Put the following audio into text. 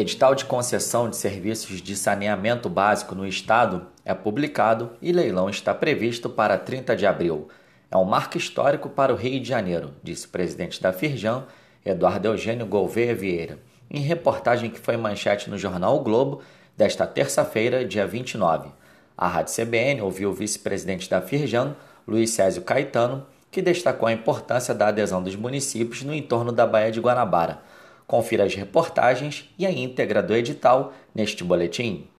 Edital de concessão de serviços de saneamento básico no Estado é publicado e leilão está previsto para 30 de abril. É um marco histórico para o Rio de Janeiro, disse o presidente da Firjan, Eduardo Eugênio Gouveia Vieira, em reportagem que foi manchete no jornal o Globo desta terça-feira, dia 29. A Rádio CBN ouviu o vice-presidente da Firjan, Luiz Césio Caetano, que destacou a importância da adesão dos municípios no entorno da Baía de Guanabara Confira as reportagens e a íntegra do edital neste boletim.